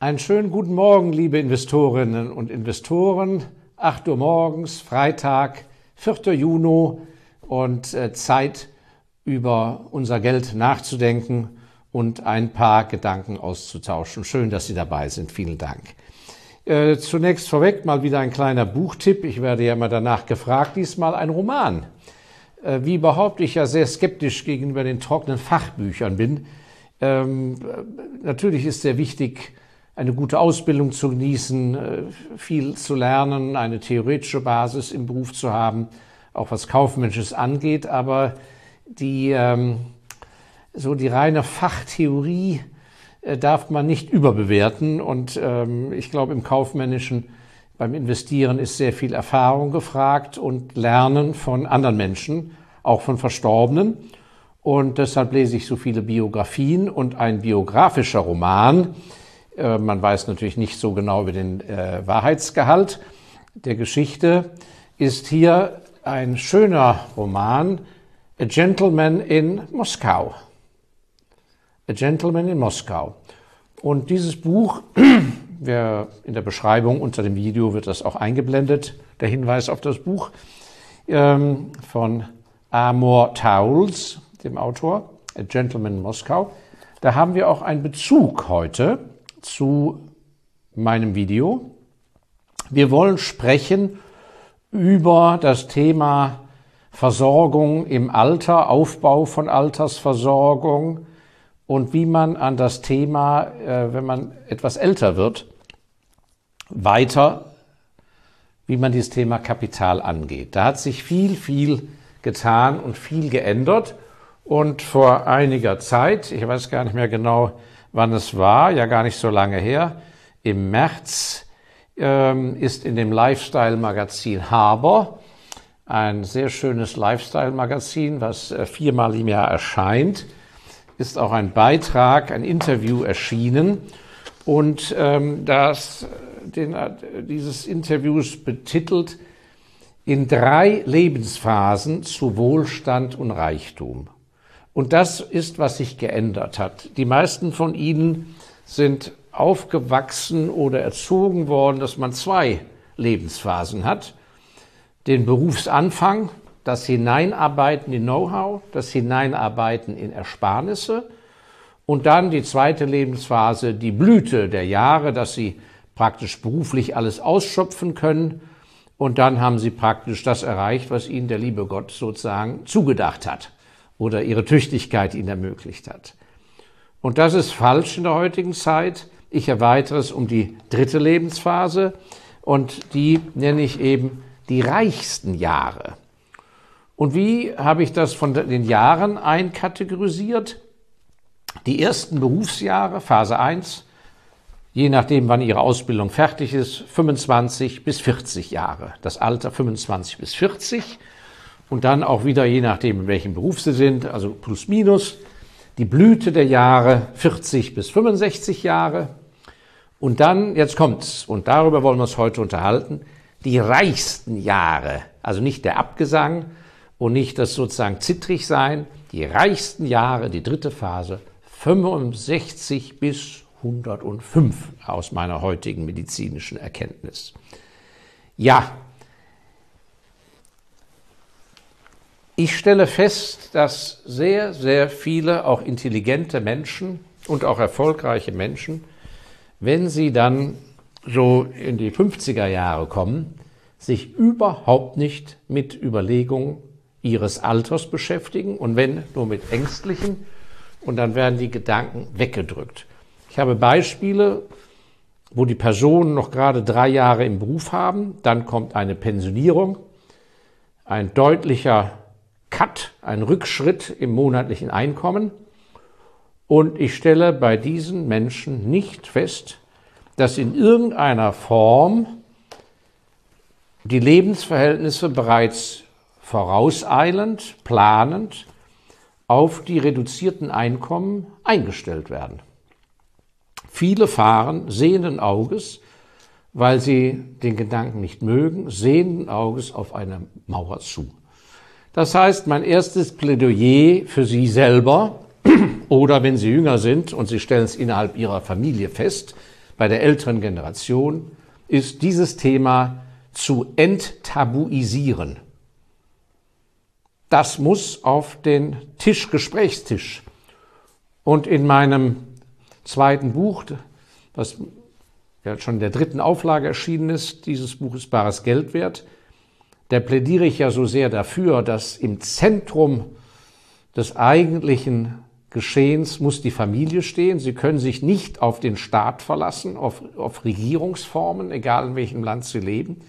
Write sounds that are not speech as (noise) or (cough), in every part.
Einen schönen guten Morgen, liebe Investorinnen und Investoren. 8 Uhr morgens, Freitag, 4. Juni und äh, Zeit, über unser Geld nachzudenken und ein paar Gedanken auszutauschen. Schön, dass Sie dabei sind. Vielen Dank. Äh, zunächst vorweg mal wieder ein kleiner Buchtipp. Ich werde ja immer danach gefragt, diesmal ein Roman. Äh, wie überhaupt ich ja sehr skeptisch gegenüber den trockenen Fachbüchern bin. Ähm, natürlich ist sehr wichtig, eine gute Ausbildung zu genießen, äh, viel zu lernen, eine theoretische Basis im Beruf zu haben, auch was Kaufmännisches angeht. Aber die, ähm, so die reine Fachtheorie äh, darf man nicht überbewerten. Und ähm, ich glaube, im Kaufmännischen beim Investieren ist sehr viel Erfahrung gefragt und Lernen von anderen Menschen, auch von Verstorbenen. Und deshalb lese ich so viele Biografien und ein biografischer Roman äh, man weiß natürlich nicht so genau über den äh, Wahrheitsgehalt der Geschichte, ist hier ein schöner Roman, A Gentleman in Moskau. A Gentleman in Moskau. Und dieses Buch, (clears throat) wer in der Beschreibung unter dem Video wird das auch eingeblendet, der Hinweis auf das Buch ähm, von Amor Towles, dem Autor, A Gentleman in Moskau. Da haben wir auch einen Bezug heute zu meinem Video. Wir wollen sprechen über das Thema Versorgung im Alter, Aufbau von Altersversorgung und wie man an das Thema, äh, wenn man etwas älter wird, weiter, wie man dieses Thema Kapital angeht. Da hat sich viel, viel getan und viel geändert. Und vor einiger Zeit, ich weiß gar nicht mehr genau, wann es war, ja gar nicht so lange her, im März ähm, ist in dem Lifestyle-Magazin Haber, ein sehr schönes Lifestyle-Magazin, was äh, viermal im Jahr erscheint, ist auch ein Beitrag, ein Interview erschienen. Und ähm, das, den, dieses Interviews betitelt in drei Lebensphasen zu Wohlstand und Reichtum. Und das ist, was sich geändert hat. Die meisten von Ihnen sind aufgewachsen oder erzogen worden, dass man zwei Lebensphasen hat. Den Berufsanfang, das Hineinarbeiten in Know-how, das Hineinarbeiten in Ersparnisse und dann die zweite Lebensphase, die Blüte der Jahre, dass Sie praktisch beruflich alles ausschöpfen können und dann haben Sie praktisch das erreicht, was Ihnen der liebe Gott sozusagen zugedacht hat oder ihre Tüchtigkeit ihnen ermöglicht hat. Und das ist falsch in der heutigen Zeit. Ich erweitere es um die dritte Lebensphase und die nenne ich eben die reichsten Jahre. Und wie habe ich das von den Jahren einkategorisiert? Die ersten Berufsjahre, Phase 1, je nachdem, wann Ihre Ausbildung fertig ist, 25 bis 40 Jahre. Das Alter 25 bis 40 und dann auch wieder, je nachdem, in welchem Beruf Sie sind, also plus minus, die Blüte der Jahre 40 bis 65 Jahre. Und dann, jetzt kommt's, und darüber wollen wir uns heute unterhalten, die reichsten Jahre, also nicht der Abgesang und nicht das sozusagen zittrig sein, die reichsten Jahre, die dritte Phase, 65 bis 105 aus meiner heutigen medizinischen Erkenntnis. Ja, Ich stelle fest, dass sehr, sehr viele auch intelligente Menschen und auch erfolgreiche Menschen, wenn sie dann so in die 50er Jahre kommen, sich überhaupt nicht mit Überlegungen ihres Alters beschäftigen und wenn nur mit ängstlichen und dann werden die Gedanken weggedrückt. Ich habe Beispiele, wo die Personen noch gerade drei Jahre im Beruf haben, dann kommt eine Pensionierung, ein deutlicher Cut, ein Rückschritt im monatlichen Einkommen. Und ich stelle bei diesen Menschen nicht fest, dass in irgendeiner Form die Lebensverhältnisse bereits vorauseilend, planend auf die reduzierten Einkommen eingestellt werden. Viele fahren sehenden Auges, weil sie den Gedanken nicht mögen, sehenden Auges auf eine Mauer zu. Das heißt, mein erstes Plädoyer für Sie selber (clears throat) oder wenn Sie jünger sind und Sie stellen es innerhalb Ihrer Familie fest, bei der älteren Generation, ist dieses Thema zu enttabuisieren. Das muss auf den Tisch, Gesprächstisch. Und in meinem zweiten Buch, ja schon in der dritten Auflage erschienen ist, dieses Buch ist bares Geld wert, da plädiere ich ja so sehr dafür, dass im Zentrum des eigentlichen Geschehens muss die Familie stehen. Sie können sich nicht auf den Staat verlassen, auf, auf Regierungsformen, egal in welchem Land sie leben.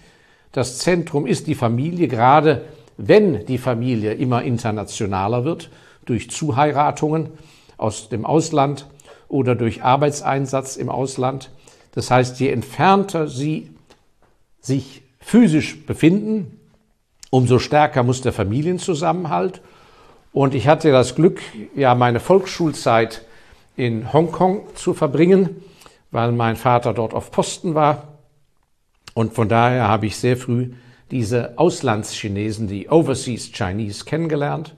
Das Zentrum ist die Familie, gerade wenn die Familie immer internationaler wird, durch Zuheiratungen aus dem Ausland oder durch Arbeitseinsatz im Ausland. Das heißt, je entfernter sie sich physisch befinden, umso stärker muss der Familienzusammenhalt. Und ich hatte das Glück, ja, meine Volksschulzeit in Hongkong zu verbringen, weil mein Vater dort auf Posten war. Und von daher habe ich sehr früh diese Auslandschinesen, die Overseas Chinese, kennengelernt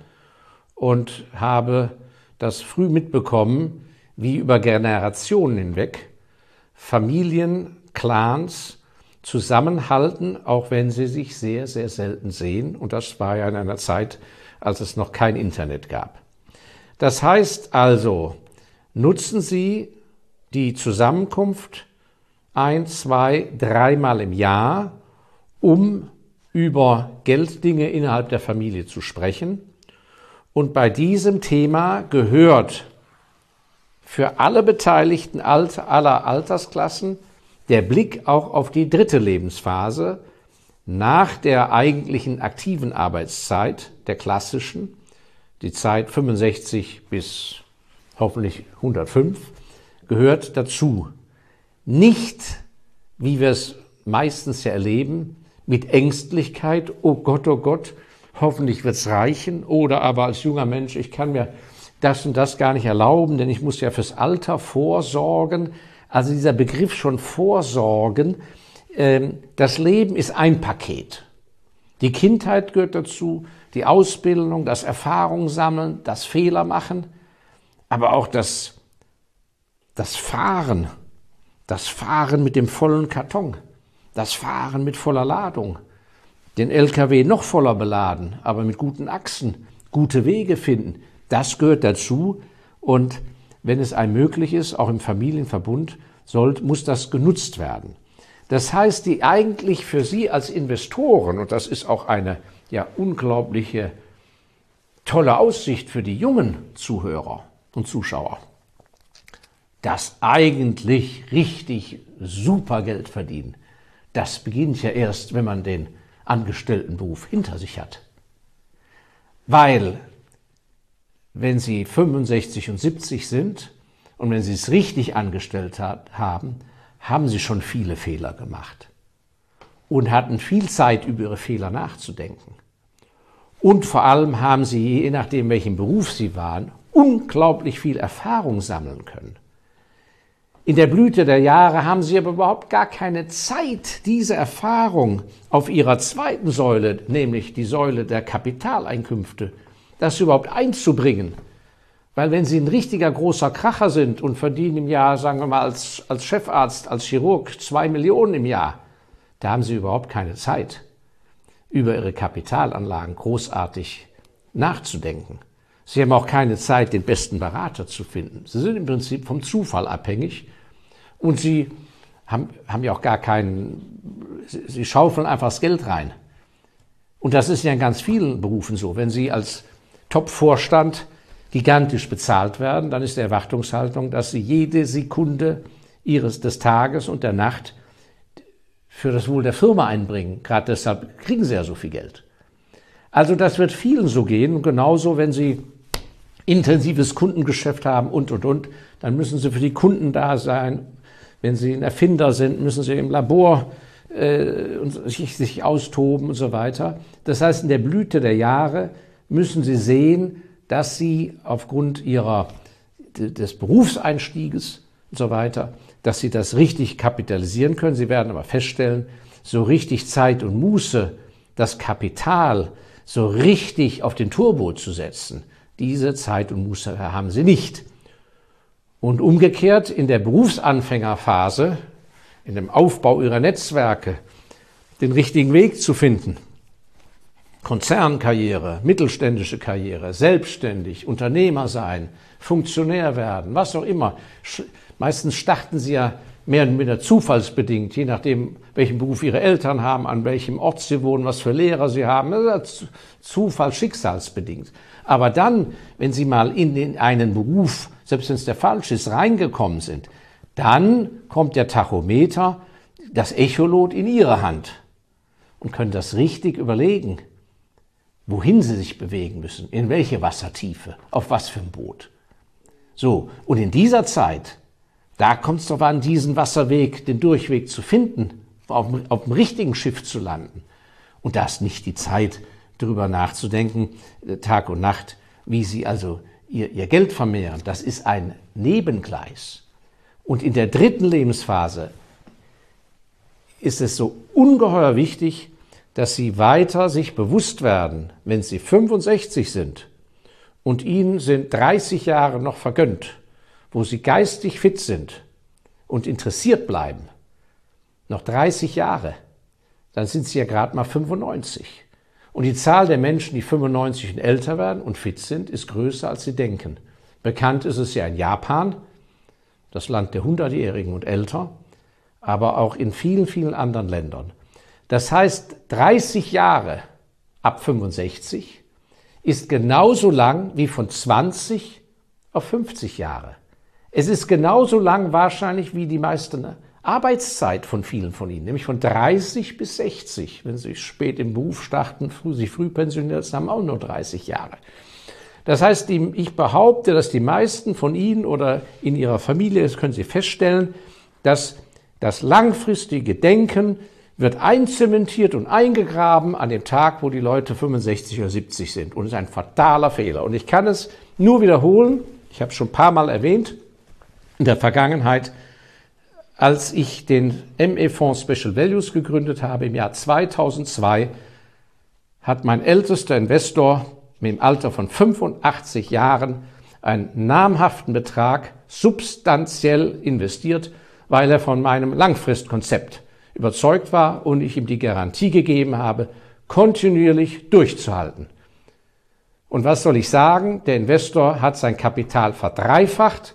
und habe das früh mitbekommen, wie über Generationen hinweg Familien, Clans zusammenhalten, auch wenn sie sich sehr, sehr selten sehen. Und das war ja in einer Zeit, als es noch kein Internet gab. Das heißt also, nutzen Sie die Zusammenkunft ein, zwei, dreimal im Jahr, um über Gelddinge innerhalb der Familie zu sprechen. Und bei diesem Thema gehört für alle Beteiligten aller Altersklassen der Blick auch auf die dritte Lebensphase nach der eigentlichen aktiven Arbeitszeit, der klassischen, die Zeit 65 bis hoffentlich 105, gehört dazu. Nicht, wie wir es meistens ja erleben, mit Ängstlichkeit, oh Gott, oh Gott, hoffentlich wird's reichen, oder aber als junger Mensch, ich kann mir das und das gar nicht erlauben, denn ich muss ja fürs Alter vorsorgen. Also dieser Begriff schon vorsorgen, ähm, das Leben ist ein Paket. Die Kindheit gehört dazu, die Ausbildung, das Erfahrung sammeln, das Fehler machen, aber auch das, das Fahren, das Fahren mit dem vollen Karton, das Fahren mit voller Ladung, den LKW noch voller beladen, aber mit guten Achsen, gute Wege finden, das gehört dazu und wenn es einem möglich ist, auch im Familienverbund, soll, muss das genutzt werden. Das heißt, die eigentlich für Sie als Investoren, und das ist auch eine ja unglaubliche tolle Aussicht für die jungen Zuhörer und Zuschauer, das eigentlich richtig super Geld verdienen, das beginnt ja erst, wenn man den Angestelltenberuf hinter sich hat. Weil wenn Sie 65 und 70 sind und wenn Sie es richtig angestellt hat, haben, haben Sie schon viele Fehler gemacht und hatten viel Zeit, über Ihre Fehler nachzudenken. Und vor allem haben Sie, je nachdem, welchen Beruf Sie waren, unglaublich viel Erfahrung sammeln können. In der Blüte der Jahre haben Sie aber überhaupt gar keine Zeit, diese Erfahrung auf Ihrer zweiten Säule, nämlich die Säule der Kapitaleinkünfte, das überhaupt einzubringen. Weil wenn Sie ein richtiger großer Kracher sind und verdienen im Jahr, sagen wir mal, als, als Chefarzt, als Chirurg zwei Millionen im Jahr, da haben Sie überhaupt keine Zeit, über Ihre Kapitalanlagen großartig nachzudenken. Sie haben auch keine Zeit, den besten Berater zu finden. Sie sind im Prinzip vom Zufall abhängig und Sie haben, haben ja auch gar keinen, Sie schaufeln einfach das Geld rein. Und das ist ja in ganz vielen Berufen so. Wenn Sie als Top-Vorstand gigantisch bezahlt werden, dann ist die Erwartungshaltung, dass sie jede Sekunde ihres des Tages und der Nacht für das Wohl der Firma einbringen. Gerade deshalb kriegen sie ja so viel Geld. Also das wird vielen so gehen. genauso, wenn sie intensives Kundengeschäft haben und, und, und, dann müssen sie für die Kunden da sein. Wenn sie ein Erfinder sind, müssen sie im Labor äh, sich, sich austoben und so weiter. Das heißt, in der Blüte der Jahre müssen Sie sehen, dass Sie aufgrund Ihrer, des Berufseinstieges und so weiter, dass Sie das richtig kapitalisieren können. Sie werden aber feststellen, so richtig Zeit und Muße, das Kapital so richtig auf den Turbo zu setzen, diese Zeit und Muße haben Sie nicht. Und umgekehrt in der Berufsanfängerphase, in dem Aufbau ihrer Netzwerke, den richtigen Weg zu finden. Konzernkarriere, mittelständische Karriere, selbstständig, Unternehmer sein, Funktionär werden, was auch immer. Meistens starten sie ja mehr oder weniger zufallsbedingt, je nachdem, welchen Beruf ihre Eltern haben, an welchem Ort sie wohnen, was für Lehrer sie haben. Zufall, schicksalsbedingt. Aber dann, wenn sie mal in den, einen Beruf, selbst wenn es der falsche ist, reingekommen sind, dann kommt der Tachometer, das Echolot in ihre Hand und können das richtig überlegen, wohin sie sich bewegen müssen, in welche Wassertiefe, auf was für ein Boot. So, und in dieser Zeit, da kommt es darauf an, diesen Wasserweg, den Durchweg zu finden, auf, auf dem richtigen Schiff zu landen. Und da ist nicht die Zeit, darüber nachzudenken, äh, Tag und Nacht, wie sie also ihr, ihr Geld vermehren. Das ist ein Nebengleis. Und in der dritten Lebensphase ist es so ungeheuer wichtig, dass sie weiter sich bewusst werden, wenn sie 65 sind und ihnen sind 30 Jahre noch vergönnt, wo sie geistig fit sind und interessiert bleiben, noch 30 Jahre, dann sind sie ja gerade mal 95. Und die Zahl der Menschen, die 95 und älter werden und fit sind, ist größer, als sie denken. Bekannt ist es ja in Japan, das Land der Hundertjährigen und älter, aber auch in vielen, vielen anderen Ländern. Das heißt, 30 Jahre ab 65 ist genauso lang wie von 20 auf 50 Jahre. Es ist genauso lang wahrscheinlich wie die meiste Arbeitszeit von vielen von ihnen, nämlich von 30 bis 60. Wenn sie spät im Beruf starten, früh, sich früh pensioniert, haben auch nur 30 Jahre. Das heißt, ich behaupte, dass die meisten von Ihnen oder in Ihrer Familie, das können Sie feststellen, dass das langfristige Denken wird einzementiert und eingegraben an dem Tag, wo die Leute 65 oder 70 sind. Und es ist ein fataler Fehler. Und ich kann es nur wiederholen, ich habe es schon ein paar Mal erwähnt, in der Vergangenheit, als ich den ME-Fonds Special Values gegründet habe im Jahr 2002, hat mein ältester Investor mit dem Alter von 85 Jahren einen namhaften Betrag substanziell investiert, weil er von meinem Langfristkonzept überzeugt war und ich ihm die Garantie gegeben habe, kontinuierlich durchzuhalten. Und was soll ich sagen? Der Investor hat sein Kapital verdreifacht,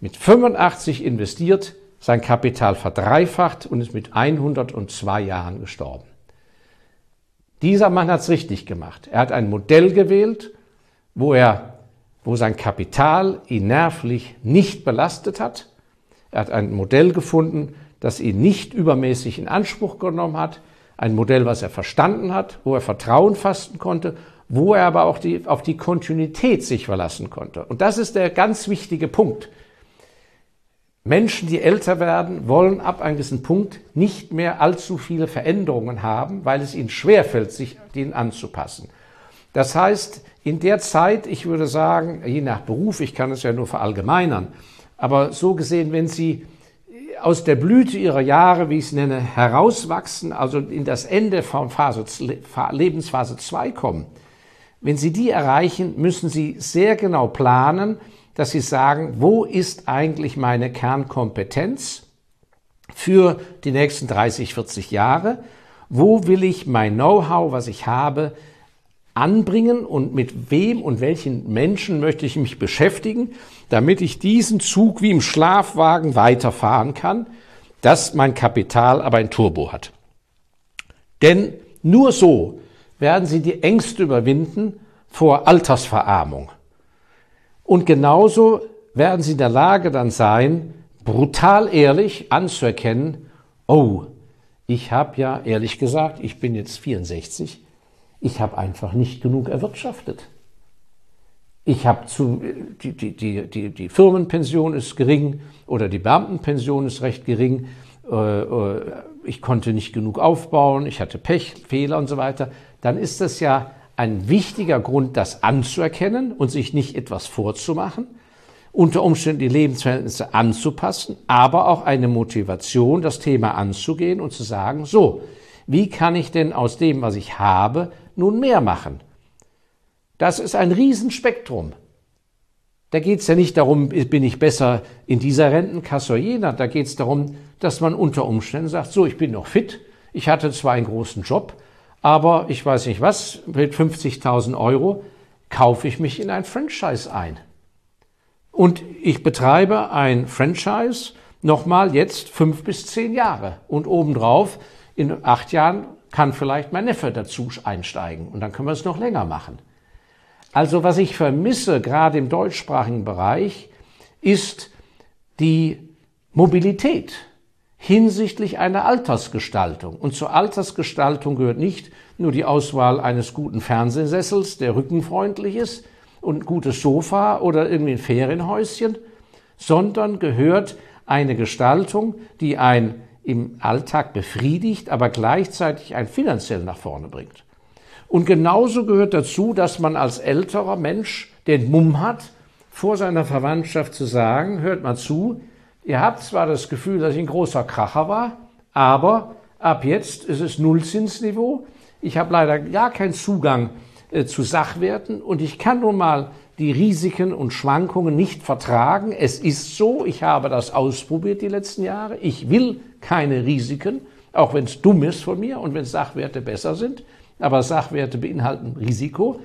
mit 85 investiert, sein Kapital verdreifacht und ist mit 102 Jahren gestorben. Dieser Mann hat es richtig gemacht. Er hat ein Modell gewählt, wo er, wo sein Kapital ihn nervlich nicht belastet hat. Er hat ein Modell gefunden, das ihn nicht übermäßig in Anspruch genommen hat. Ein Modell, was er verstanden hat, wo er Vertrauen fassen konnte, wo er aber auch die, auf die Kontinuität sich verlassen konnte. Und das ist der ganz wichtige Punkt. Menschen, die älter werden, wollen ab einem gewissen Punkt nicht mehr allzu viele Veränderungen haben, weil es ihnen schwerfällt, sich denen anzupassen. Das heißt, in der Zeit, ich würde sagen, je nach Beruf, ich kann es ja nur verallgemeinern, aber so gesehen, wenn Sie aus der Blüte ihrer Jahre, wie ich es nenne, herauswachsen, also in das Ende von Phase, Lebensphase 2 kommen, wenn Sie die erreichen, müssen Sie sehr genau planen, dass sie sagen, wo ist eigentlich meine Kernkompetenz für die nächsten 30, 40 Jahre? Wo will ich mein Know-how, was ich habe, anbringen und mit wem und welchen Menschen möchte ich mich beschäftigen, damit ich diesen Zug wie im Schlafwagen weiterfahren kann, dass mein Kapital aber ein Turbo hat. Denn nur so werden Sie die Ängste überwinden vor Altersverarmung. Und genauso werden sie in der Lage dann sein, brutal ehrlich anzuerkennen, oh, ich habe ja ehrlich gesagt, ich bin jetzt 64, ich habe einfach nicht genug erwirtschaftet. Ich habe zu, die, die, die, die, Firmenpension ist gering oder die Beamtenpension ist recht gering. Äh, äh, ich konnte nicht genug aufbauen, ich hatte Pech, Fehler und so weiter. Dann ist das ja ein wichtiger Grund, das anzuerkennen und sich nicht etwas vorzumachen, unter Umständen die Lebensverhältnisse anzupassen, aber auch eine Motivation, das Thema anzugehen und zu sagen, so, wie kann ich denn aus dem, was ich habe, nun mehr machen? Das ist ein Riesenspektrum. Da geht es ja nicht darum, bin ich besser in dieser Rentenkasse oder jener. Da geht es darum, dass man unter Umständen sagt, so, ich bin noch fit, ich hatte zwar einen großen Job, aber ich weiß nicht was, mit 50.000 Euro kaufe ich mich in ein Franchise ein. Und ich betreibe ein Franchise nochmal jetzt fünf bis zehn Jahre. Und obendrauf, in acht Jahren kann vielleicht mein Neffe dazu einsteigen. Und dann können wir es noch länger machen. Also was ich vermisse, gerade im deutschsprachigen Bereich, ist die Mobilität hinsichtlich einer Altersgestaltung. Und zur Altersgestaltung gehört nicht nur die Auswahl eines guten Fernsehsessels, der rückenfreundlich ist, und ein gutes Sofa oder irgendwie ein Ferienhäuschen, sondern gehört eine Gestaltung, die ein im Alltag befriedigt, aber gleichzeitig ein finanziell nach vorne bringt. Und genauso gehört dazu, dass man als älterer Mensch den Mumm hat, vor seiner Verwandtschaft zu sagen, hört mal zu, ihr habt zwar das Gefühl, dass ich ein großer Kracher war, aber ab jetzt ist es Nullzinsniveau. Ich habe leider gar keinen Zugang äh, zu Sachwerten und ich kann nun mal die Risiken und Schwankungen nicht vertragen. Es ist so, ich habe das ausprobiert die letzten Jahre. Ich will keine Risiken, auch wenn es dumm ist von mir und wenn Sachwerte besser sind aber Sachwerte beinhalten Risiko.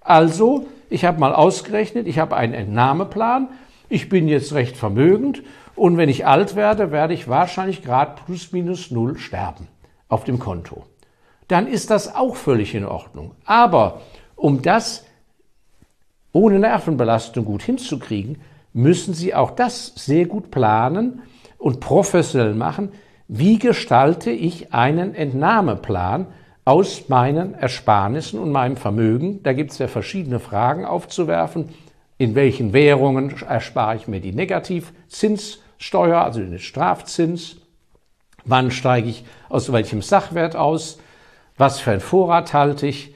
Also, ich habe mal ausgerechnet, ich habe einen Entnahmeplan, ich bin jetzt recht vermögend und wenn ich alt werde, werde ich wahrscheinlich gerade plus minus null sterben auf dem Konto. Dann ist das auch völlig in Ordnung. Aber um das ohne Nervenbelastung gut hinzukriegen, müssen Sie auch das sehr gut planen und professionell machen. Wie gestalte ich einen Entnahmeplan, aus meinen Ersparnissen und meinem Vermögen. Da gibt es ja verschiedene Fragen aufzuwerfen. In welchen Währungen erspare ich mir die Negativzinssteuer, also den Strafzins? Wann steige ich aus welchem Sachwert aus? Was für ein Vorrat halte ich?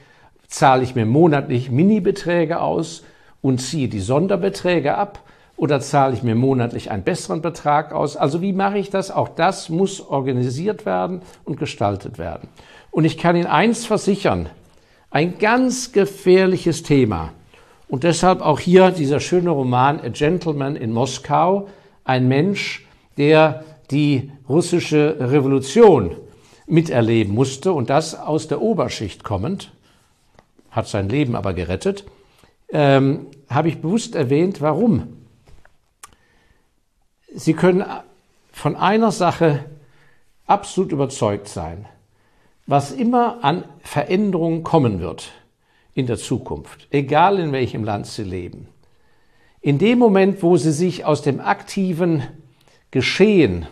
Zahle ich mir monatlich Minibeträge aus und ziehe die Sonderbeträge ab? Oder zahle ich mir monatlich einen besseren Betrag aus? Also wie mache ich das? Auch das muss organisiert werden und gestaltet werden. Und ich kann Ihnen eins versichern, ein ganz gefährliches Thema. Und deshalb auch hier dieser schöne Roman A Gentleman in Moskau, ein Mensch, der die russische Revolution miterleben musste und das aus der Oberschicht kommend, hat sein Leben aber gerettet, ähm, habe ich bewusst erwähnt, warum. Sie können von einer Sache absolut überzeugt sein was immer an Veränderungen kommen wird in der Zukunft, egal in welchem Land Sie leben, in dem Moment, wo Sie sich aus dem aktiven Geschehen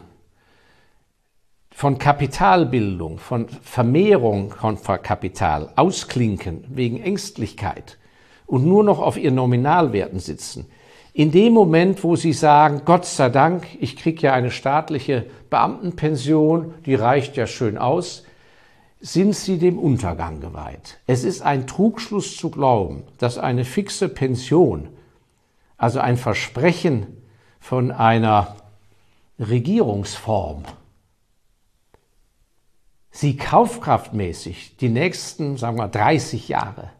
von Kapitalbildung, von Vermehrung von Kapital ausklinken wegen Ängstlichkeit und nur noch auf ihren Nominalwerten sitzen, in dem Moment, wo Sie sagen, Gott sei Dank, ich kriege ja eine staatliche Beamtenpension, die reicht ja schön aus, sind sie dem Untergang geweiht. Es ist ein Trugschluss zu glauben, dass eine fixe Pension, also ein Versprechen von einer Regierungsform, sie kaufkraftmäßig die nächsten, sagen wir, 30 Jahre,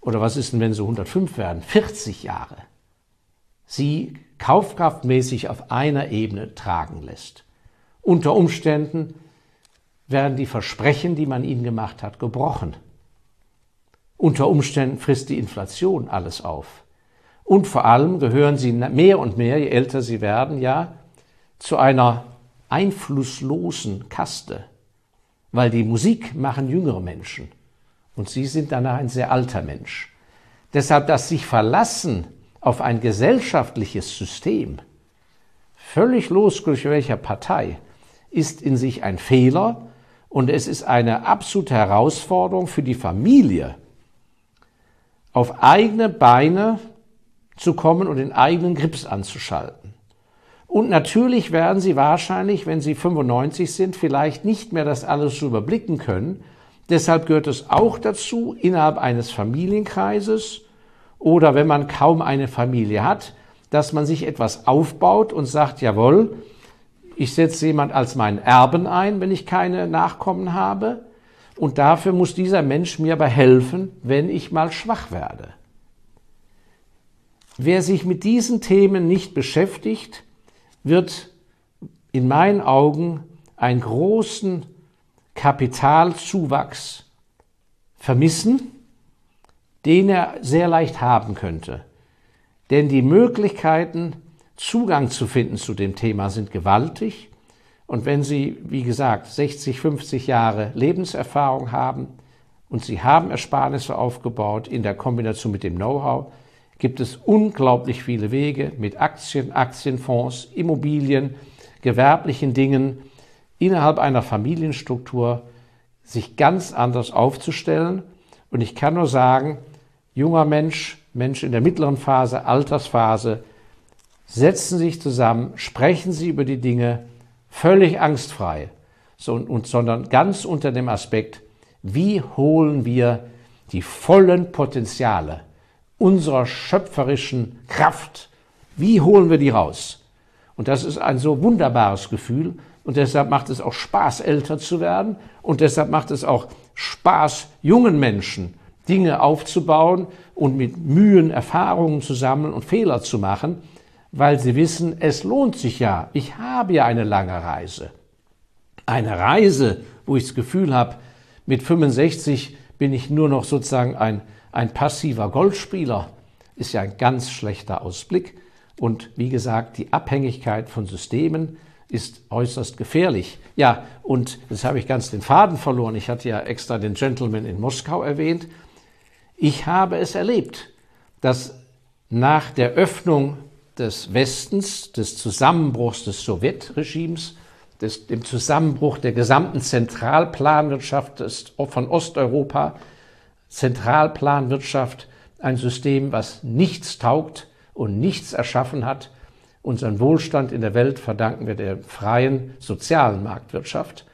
oder was ist denn, wenn sie 105 werden, 40 Jahre, sie kaufkraftmäßig auf einer Ebene tragen lässt. Unter Umständen werden die Versprechen, die man ihnen gemacht hat, gebrochen. Unter Umständen frisst die Inflation alles auf. Und vor allem gehören sie mehr und mehr, je älter sie werden, ja, zu einer einflusslosen Kaste, weil die Musik machen jüngere Menschen und sie sind danach ein sehr alter Mensch. Deshalb das sich verlassen auf ein gesellschaftliches System, völlig losgelöst welcher Partei, ist in sich ein Fehler und es ist eine absolute Herausforderung für die Familie, auf eigene Beine zu kommen und den eigenen Grips anzuschalten. Und natürlich werden Sie wahrscheinlich, wenn Sie 95 sind, vielleicht nicht mehr das alles überblicken können. Deshalb gehört es auch dazu, innerhalb eines Familienkreises oder wenn man kaum eine Familie hat, dass man sich etwas aufbaut und sagt, jawohl, ich setze jemand als meinen Erben ein, wenn ich keine Nachkommen habe. Und dafür muss dieser Mensch mir aber helfen, wenn ich mal schwach werde. wer sich mit diesen Themen nicht beschäftigt, wird in meinen Augen einen großen Kapitalzuwachs vermissen, den er sehr leicht haben könnte. Denn die Möglichkeiten, Zugang zu finden zu dem Thema sind gewaltig. Und wenn Sie, wie gesagt, 60, 50 Jahre Lebenserfahrung haben und Sie haben Ersparnisse aufgebaut in der Kombination mit dem Know-how, gibt es unglaublich viele Wege mit Aktien, Aktienfonds, Immobilien, gewerblichen Dingen innerhalb einer Familienstruktur sich ganz anders aufzustellen. Und ich kann nur sagen, junger Mensch, Mensch in der mittleren Phase, Altersphase, setzen sich zusammen, sprechen Sie über die Dinge völlig angstfrei, sondern ganz unter dem Aspekt, wie holen wir die vollen Potenziale unserer schöpferischen Kraft, wie holen wir die raus? Und das ist ein so wunderbares Gefühl und deshalb macht es auch Spaß, älter zu werden und deshalb macht es auch Spaß, jungen Menschen Dinge aufzubauen und mit Mühen Erfahrungen zu sammeln und Fehler zu machen, weil sie wissen, es lohnt sich ja. Ich habe ja eine lange Reise. Eine Reise, wo ich das Gefühl habe, mit 65 bin ich nur noch sozusagen ein, ein passiver Golfspieler, ist ja ein ganz schlechter Ausblick. Und wie gesagt, die Abhängigkeit von Systemen ist äußerst gefährlich. Ja, und jetzt habe ich ganz den Faden verloren. Ich hatte ja extra den Gentleman in Moskau erwähnt. Ich habe es erlebt, dass nach der Öffnung des Westens, des Zusammenbruchs des Sowjetregimes, des, dem Zusammenbruch der gesamten Zentralplanwirtschaft des, von Osteuropa, Zentralplanwirtschaft, ein System, was nichts taugt und nichts erschaffen hat. Unseren Wohlstand in der Welt verdanken wir der freien sozialen Marktwirtschaft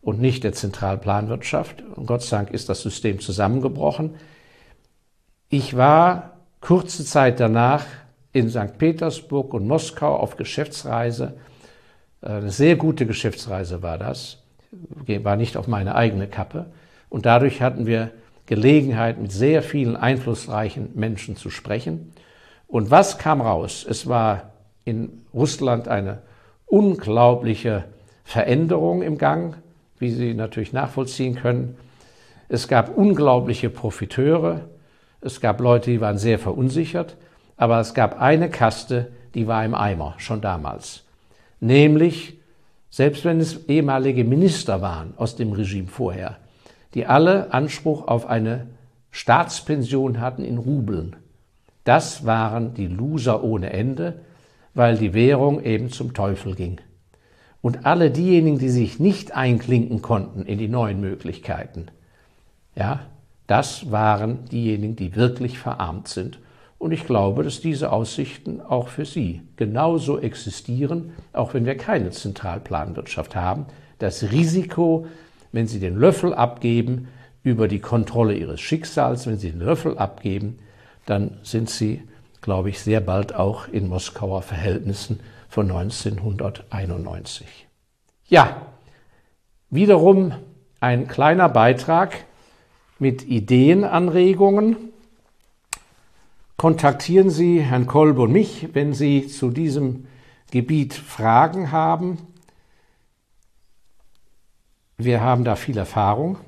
und nicht der Zentralplanwirtschaft. Und Gott sei Dank ist das System zusammengebrochen. Ich war kurze Zeit danach in St. Petersburg und Moskau auf Geschäftsreise. Eine sehr gute Geschäftsreise war das, war nicht auf meine eigene Kappe. Und dadurch hatten wir Gelegenheit, mit sehr vielen einflussreichen Menschen zu sprechen. Und was kam raus? Es war in Russland eine unglaubliche Veränderung im Gang, wie Sie natürlich nachvollziehen können. Es gab unglaubliche Profiteure, es gab Leute, die waren sehr verunsichert, aber es gab eine Kaste, die war im Eimer, schon damals. Nämlich, selbst wenn es ehemalige Minister waren aus dem Regime vorher, die alle Anspruch auf eine Staatspension hatten in Rubeln. Das waren die Loser ohne Ende, weil die Währung eben zum Teufel ging. Und alle diejenigen, die sich nicht einklinken konnten in die neuen Möglichkeiten, ja, das waren diejenigen, die wirklich verarmt sind. Und ich glaube, dass diese Aussichten auch für Sie genauso existieren, auch wenn wir keine Zentralplanwirtschaft haben. Das Risiko, wenn Sie den Löffel abgeben über die Kontrolle Ihres Schicksals, wenn Sie den Löffel abgeben, dann sind Sie, glaube ich, sehr bald auch in Moskauer Verhältnissen von 1991. Ja, wiederum ein kleiner Beitrag mit Ideenanregungen. Kontaktieren Sie Herrn Kolb und mich, wenn Sie zu diesem Gebiet Fragen haben. Wir haben da viel Erfahrung,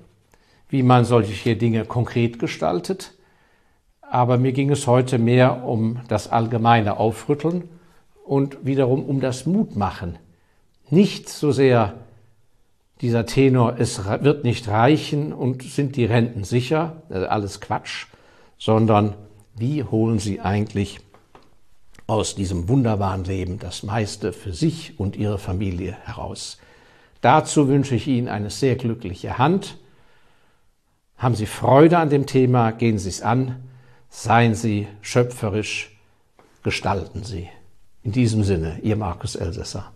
wie man solche Dinge konkret gestaltet. Aber mir ging es heute mehr um das allgemeine Aufrütteln und wiederum um das Mutmachen. Nicht so sehr dieser Tenor, es wird nicht reichen und sind die Renten sicher, alles Quatsch, sondern wie holen Sie eigentlich aus diesem wunderbaren Leben das meiste für sich und Ihre Familie heraus. Dazu wünsche ich Ihnen eine sehr glückliche Hand. Haben Sie Freude an dem Thema, gehen Sie es an, seien Sie schöpferisch, gestalten Sie. In diesem Sinne, Ihr Markus Elsässer.